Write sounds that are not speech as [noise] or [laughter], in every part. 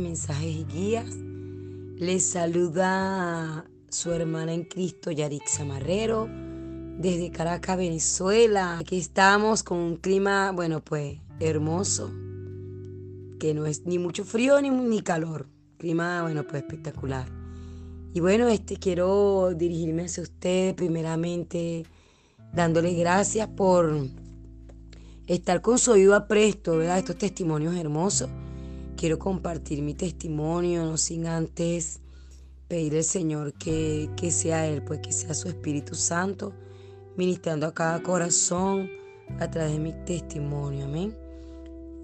mensajes y guías. Les saluda su hermana en Cristo, Yarixa Marrero, desde Caracas, Venezuela. Aquí estamos con un clima, bueno, pues hermoso, que no es ni mucho frío ni, ni calor. Clima, bueno, pues espectacular. Y bueno, este quiero dirigirme hacia usted primeramente dándoles gracias por estar con su oído presto, ¿verdad? Estos testimonios hermosos. Quiero compartir mi testimonio, no sin antes pedir al Señor que, que sea Él, pues que sea su Espíritu Santo, ministrando a cada corazón a través de mi testimonio, amén.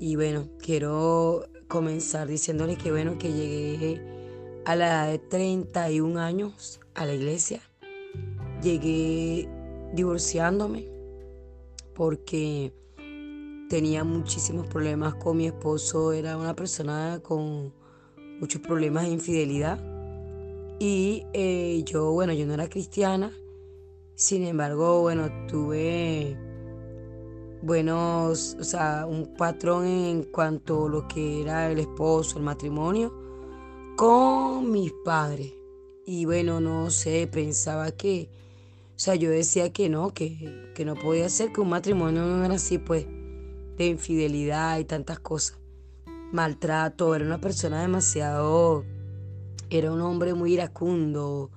Y bueno, quiero comenzar diciéndole que bueno, que llegué a la edad de 31 años a la iglesia. Llegué divorciándome porque tenía muchísimos problemas con mi esposo, era una persona con muchos problemas de infidelidad. Y eh, yo, bueno, yo no era cristiana, sin embargo, bueno, tuve buenos, o sea, un patrón en cuanto a lo que era el esposo, el matrimonio, con mis padres. Y bueno, no sé, pensaba que, o sea, yo decía que no, que, que no podía ser, que un matrimonio no era así, pues de infidelidad y tantas cosas. Maltrato, era una persona demasiado, era un hombre muy iracundo,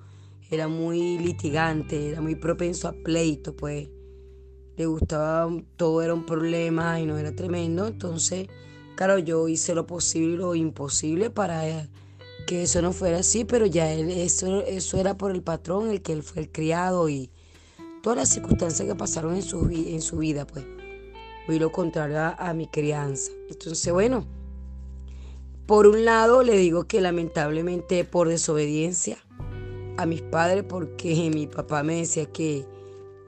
era muy litigante, era muy propenso a pleito, pues le gustaba, todo era un problema y no era tremendo. Entonces, claro, yo hice lo posible y lo imposible para que eso no fuera así, pero ya él, eso, eso era por el patrón, el que él fue el criado y todas las circunstancias que pasaron en su, en su vida, pues y lo contrario a, mi crianza. Entonces, bueno, por un lado le digo que lamentablemente por desobediencia a mis padres, porque [laughs] mi papá me decía que,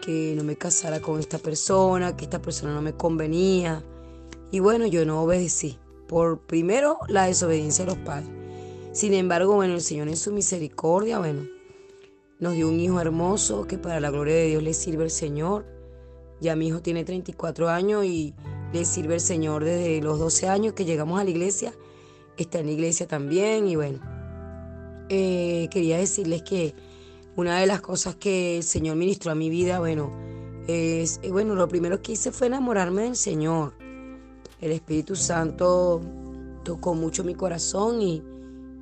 que no me casara con esta persona, que esta persona no me convenía. Y bueno, yo no obedecí. Por primero la desobediencia de los padres. Sin embargo, bueno, el Señor en su misericordia, bueno, nos dio un hijo hermoso que para la gloria de Dios le sirve el Señor. Ya mi hijo tiene 34 años y le sirve el Señor desde los 12 años que llegamos a la iglesia. Está en la iglesia también y bueno, eh, quería decirles que una de las cosas que el Señor ministró a mi vida, bueno, es, eh, bueno, lo primero que hice fue enamorarme del Señor. El Espíritu Santo tocó mucho mi corazón y,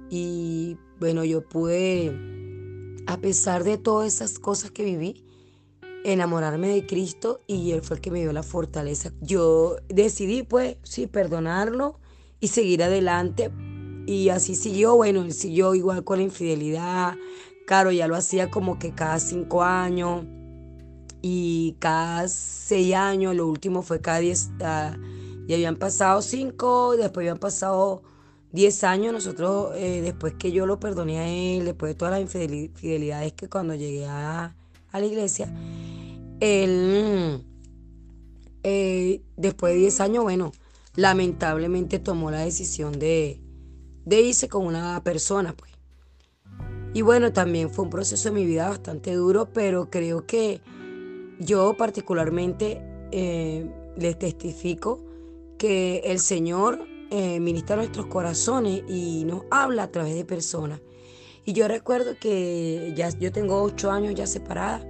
y bueno, yo pude, a pesar de todas esas cosas que viví, enamorarme de Cristo y Él fue el que me dio la fortaleza. Yo decidí pues, sí, perdonarlo y seguir adelante. Y así siguió, bueno, él siguió igual con la infidelidad. Claro, ya lo hacía como que cada cinco años y cada seis años, lo último fue cada diez, uh, y habían pasado cinco, después habían pasado diez años, nosotros, eh, después que yo lo perdoné a él, después de todas las infidelidades que cuando llegué a, a la iglesia, él, eh, después de 10 años, bueno, lamentablemente tomó la decisión de, de irse con una persona, pues. Y bueno, también fue un proceso de mi vida bastante duro, pero creo que yo particularmente eh, les testifico que el Señor eh, ministra nuestros corazones y nos habla a través de personas. Y yo recuerdo que ya yo tengo ocho años ya separada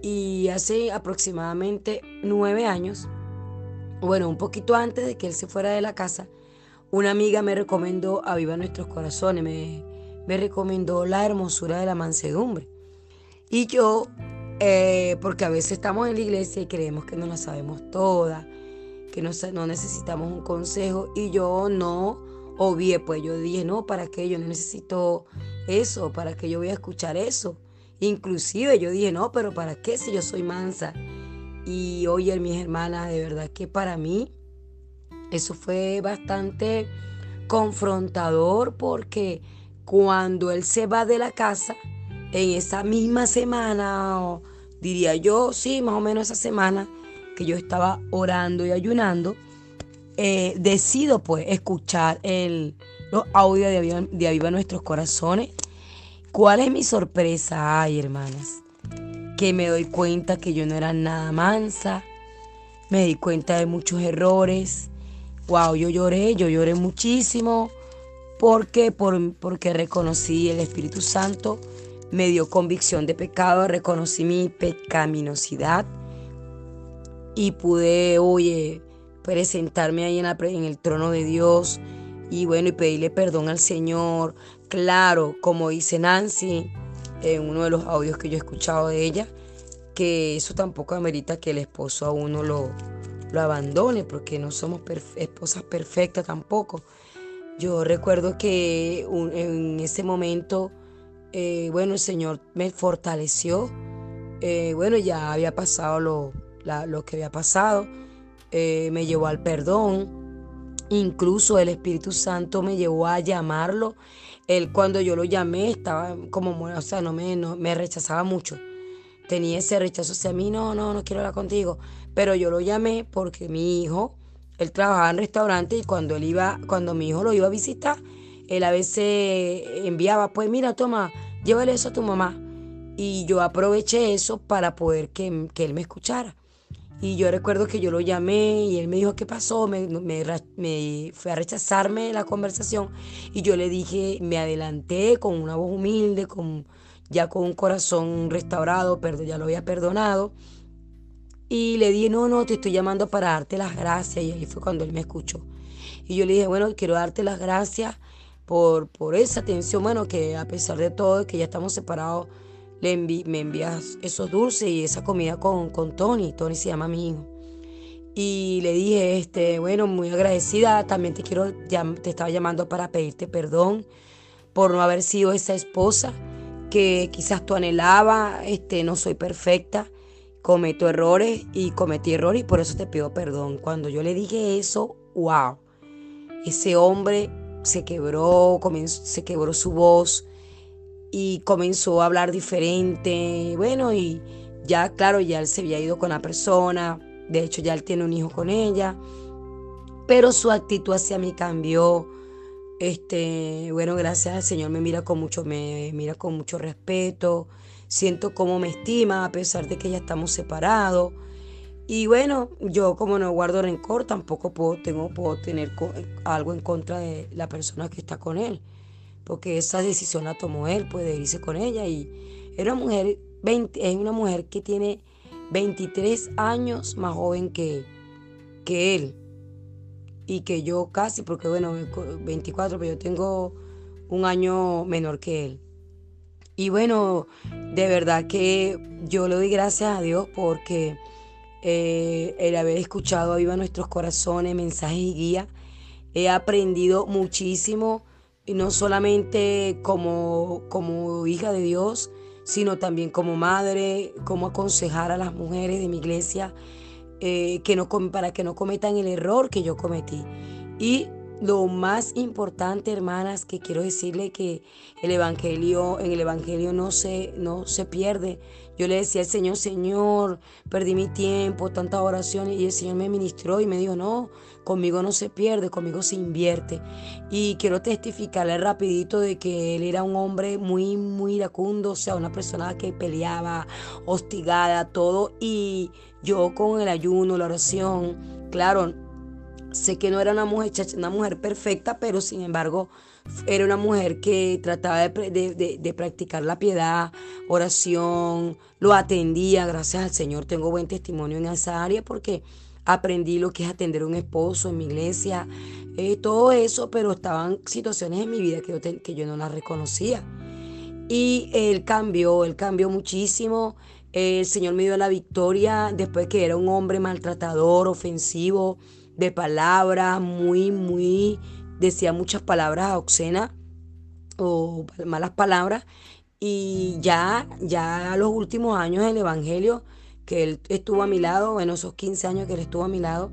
y hace aproximadamente nueve años, bueno, un poquito antes de que él se fuera de la casa, una amiga me recomendó a Viva Nuestros Corazones, me, me recomendó la hermosura de la mansedumbre. Y yo, eh, porque a veces estamos en la iglesia y creemos que no la sabemos toda, que no, no necesitamos un consejo, y yo no obvié, pues yo dije, no, ¿para qué? Yo no necesito eso, ¿para qué yo voy a escuchar eso? Inclusive yo dije, no, pero ¿para qué si yo soy mansa? Y oye, mis hermanas, de verdad que para mí eso fue bastante confrontador porque cuando él se va de la casa, en esa misma semana, diría yo, sí, más o menos esa semana que yo estaba orando y ayunando, eh, decido pues escuchar el, los audios de de Aviva Nuestros Corazones ¿Cuál es mi sorpresa? Ay, hermanas, que me doy cuenta que yo no era nada mansa, me di cuenta de muchos errores wow, yo lloré, yo lloré muchísimo. porque Por, porque reconocí el Espíritu Santo, me dio convicción de pecado, reconocí mi pecaminosidad y pude, oye, presentarme ahí en, el trono de Dios y bueno, y pedirle perdón al Señor. Claro, como dice Nancy en uno de los audios que yo he escuchado de ella, que eso tampoco amerita que el esposo a uno lo, lo abandone, porque no somos esposas perfectas tampoco. Yo recuerdo que en ese momento, eh, bueno, el Señor me fortaleció. Eh, bueno, ya había pasado lo, lo que había pasado. Eh, me llevó al perdón. Incluso el Espíritu Santo me llevó a llamarlo. Él cuando yo lo llamé estaba como, o sea, no me, no, me rechazaba mucho. Tenía ese rechazo hacia mí, no, no, no quiero hablar contigo. Pero yo lo llamé porque mi hijo, él trabajaba en restaurante y cuando él iba, cuando mi hijo lo iba a visitar, él a veces enviaba, pues mira, toma, llévale eso a tu mamá. Y yo aproveché eso para poder que, que él me escuchara. Y yo recuerdo que yo lo llamé y él me dijo, ¿qué pasó? Me, me, fue a rechazarme la conversación y yo le dije, me adelanté con una voz humilde, con, ya con un corazón restaurado, pero ya lo había perdonado. Y le dije, no, no, te estoy llamando para darte las gracias. Y ahí fue cuando él me escuchó. Y yo le dije, bueno, quiero darte las gracias por, por esa atención, bueno, que a pesar de todo, que ya estamos separados, le me envías esos dulces y esa comida con, con Tony. Tony se llama mi hijo. Y le dije, este, bueno, muy agradecida. También te quiero, te estaba llamando para pedirte perdón por no haber sido esa esposa que quizás tú anhelaba. Este, no soy perfecta, cometo errores y cometí errores y por eso te pido perdón. Cuando yo le dije eso, wow, ese hombre se quebró, se quebró su voz y comenzó a hablar diferente. Bueno, y ya, claro, ya él se había ido con la persona. De hecho, ya él tiene un hijo con ella. Pero su actitud hacia mí cambió. Este, bueno, gracias al Señor me mira con mucho, me mira con mucho respeto. Siento cómo me estima a pesar de que ya estamos separados. Y bueno, yo como no guardo rencor, tampoco puedo, tengo, puedo tener algo en contra de la persona que está con él porque esa decisión la tomó él, puede irse con ella. Y era una mujer, 20, es una mujer que tiene 23 años más joven que, que él. Y que yo casi, porque bueno, 24, pero yo tengo un año menor que él. Y bueno, de verdad que yo le doy gracias a Dios porque eh, el haber escuchado a Viva Nuestros Corazones, mensajes y guía, he aprendido muchísimo y no solamente como, como hija de Dios, sino también como madre, como aconsejar a las mujeres de mi iglesia eh, que no, para que no cometan el error que yo cometí. Y lo más importante, hermanas, que quiero decirle que el evangelio, en el evangelio no se, no se pierde. Yo le decía al Señor, Señor, perdí mi tiempo, tanta oración, y el Señor me ministró y me dijo, no, conmigo no se pierde, conmigo se invierte. Y quiero testificarle rapidito de que él era un hombre muy, muy iracundo, o sea, una persona que peleaba, hostigada, todo. Y yo con el ayuno, la oración, claro, sé que no era una mujer, una mujer perfecta, pero sin embargo era una mujer que trataba de, de, practicar la piedad, oración, lo atendía, gracias al Señor tengo buen testimonio en esa área porque aprendí lo que es atender a un esposo en mi iglesia, eh, todo eso, pero estaban situaciones en mi vida que yo, que yo no las reconocía. Y él cambió, él cambió muchísimo. El Señor me dio la victoria después que era un hombre maltratador, ofensivo, de palabras, muy, muy, decía muchas palabras obscenas o malas palabras. Y ya, ya a los últimos años del Evangelio, que él estuvo a mi lado, en esos 15 años que él estuvo a mi lado,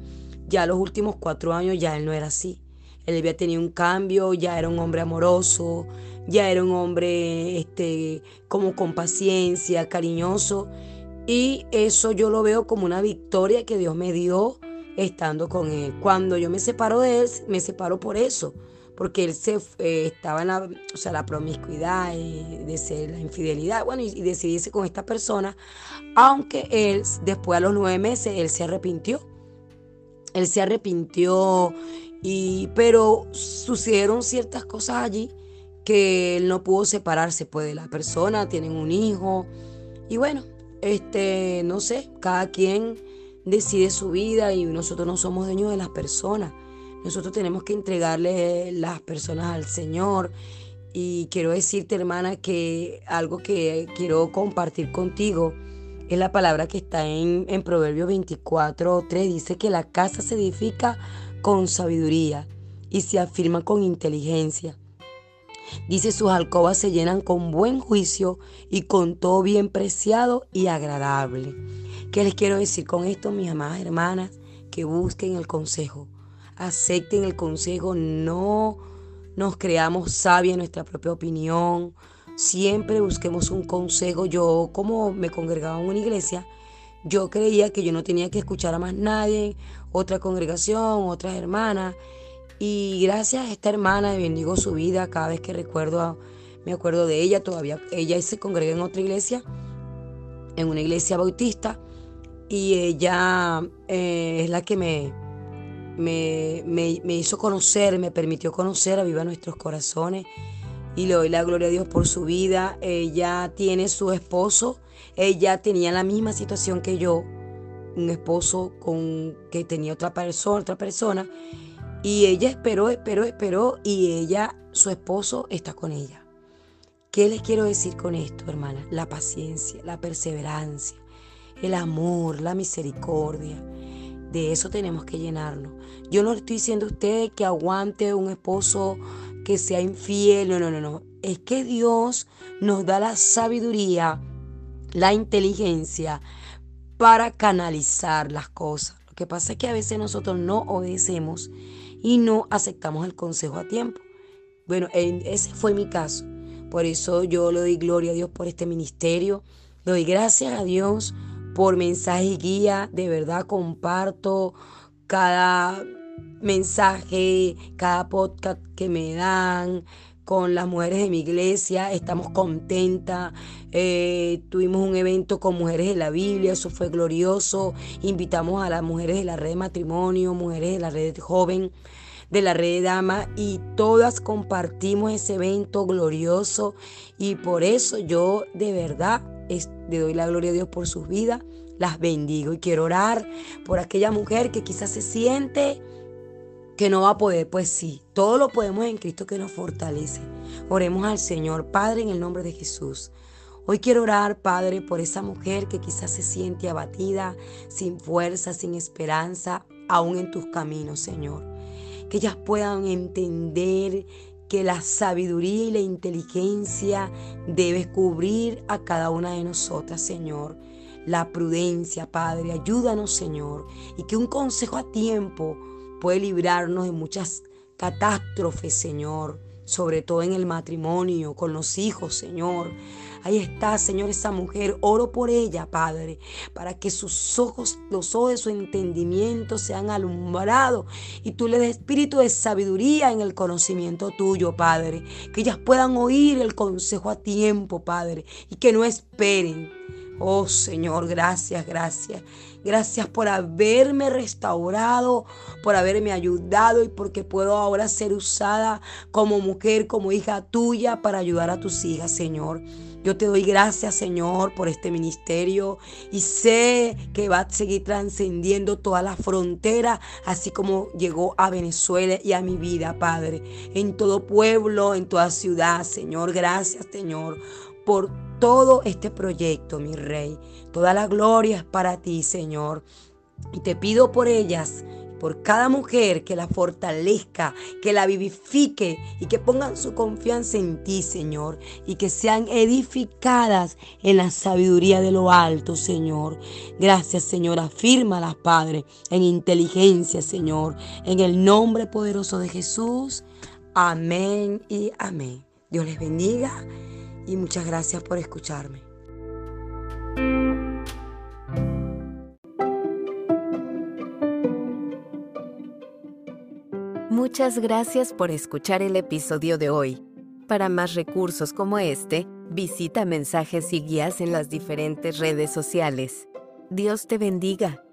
ya los últimos cuatro años ya él no era así. Él había tenido un cambio, ya era un hombre amoroso, ya era un hombre este, como con paciencia, cariñoso. Y eso yo lo veo como una victoria que Dios me dio estando con él. Cuando yo me separo de él, me separo por eso, porque él se eh, estaba en la, o sea, la promiscuidad y de ser la infidelidad, bueno, y, decidirse con esta persona, aunque él después a los nueve meses, él se arrepintió. Él se arrepintió Y, pero sucedieron ciertas cosas allí que él no pudo separarse pues, de la persona, tienen un hijo. Y bueno, este, no sé, cada quien decide su vida y nosotros no somos dueños de las personas. Nosotros tenemos que entregarle las personas al Señor. Y quiero decirte, hermana, que algo que quiero compartir contigo es la palabra que está en, en Proverbios 24, 3. Dice que la casa se edifica con sabiduría y se afirma con inteligencia. Dice sus alcobas se llenan con buen juicio y con todo bien preciado y agradable. ¿Qué les quiero decir con esto, mis amadas hermanas? Que busquen el consejo, acepten el consejo, no nos creamos sabios en nuestra propia opinión, siempre busquemos un consejo. Yo como me congregaba en una iglesia, yo creía que yo no tenía que escuchar a más nadie, otra congregación, otras hermanas. Y gracias a esta hermana bendigo su vida cada vez que recuerdo, me acuerdo de ella todavía. Ella se congrega en otra iglesia, en una iglesia bautista, y ella eh, es la que me, me, me, hizo conocer, me permitió conocer a Viva Nuestros Corazones. Y le doy la gloria a Dios por su vida. Ella tiene su esposo. Ella tenía la misma situación que yo. Un esposo con que tenía otra persona, otra persona. Y ella esperó, esperó, esperó. Y ella, su esposo, está con ella. ¿Qué les quiero decir con esto, hermana? La paciencia, la perseverancia, el amor, la misericordia. De eso tenemos que llenarnos. Yo no estoy diciendo a usted que aguante un esposo que sea infiel. No, no, no, no. Es que Dios nos da la sabiduría, la inteligencia para canalizar las cosas. Lo que pasa es que a veces nosotros no obedecemos y no aceptamos el consejo a tiempo. Bueno, ese fue mi caso. Por eso yo le doy gloria a Dios por este ministerio. Le doy gracias a Dios por mensaje y guía. De verdad comparto cada mensaje, cada podcast que me dan con las mujeres de mi iglesia. Estamos contentas. Eh, tuvimos un evento con mujeres de la Biblia, eso fue glorioso. Invitamos a las mujeres de la red de matrimonio, mujeres de la red joven de la red de dama y todas compartimos ese evento glorioso y por eso yo de verdad le doy la gloria a Dios por sus vidas, las bendigo y quiero orar por aquella mujer que quizás se siente que no va a poder, pues sí, todo lo podemos en Cristo que nos fortalece. Oremos al Señor, Padre, en el nombre de Jesús. Hoy quiero orar, Padre, por esa mujer que quizás se siente abatida, sin fuerza, sin esperanza, aún en tus caminos, Señor. Que ellas puedan entender que la sabiduría y la inteligencia debes cubrir a cada una de nosotras, Señor. La prudencia, Padre, ayúdanos, Señor. Y que un consejo a tiempo puede librarnos de muchas catástrofes, Señor. Sobre todo en el matrimonio, con los hijos, Señor. Ahí está, Señor, esa mujer. Oro por ella, Padre, para que sus ojos, los ojos de su entendimiento sean alumbrados y tú le des espíritu de sabiduría en el conocimiento tuyo, Padre. Que ellas puedan oír el consejo a tiempo, Padre, y que no esperen. Oh Señor, gracias, gracias. Gracias por haberme restaurado, por haberme ayudado y porque puedo ahora ser usada como mujer, como hija tuya para ayudar a tus hijas, Señor. Yo te doy gracias, Señor, por este ministerio y sé que va a seguir trascendiendo toda la frontera, así como llegó a Venezuela y a mi vida, Padre, en todo pueblo, en toda ciudad, Señor. Gracias, Señor, por todo este proyecto, mi Rey. Toda la gloria es para ti, Señor. Y te pido por ellas por cada mujer que la fortalezca, que la vivifique y que pongan su confianza en ti, Señor, y que sean edificadas en la sabiduría de lo alto, Señor. Gracias, Señor. Afírmalas, Padre, en inteligencia, Señor, en el nombre poderoso de Jesús. Amén y amén. Dios les bendiga y muchas gracias por escucharme. Muchas gracias por escuchar el episodio de hoy. Para más recursos como este, visita mensajes y guías en las diferentes redes sociales. Dios te bendiga.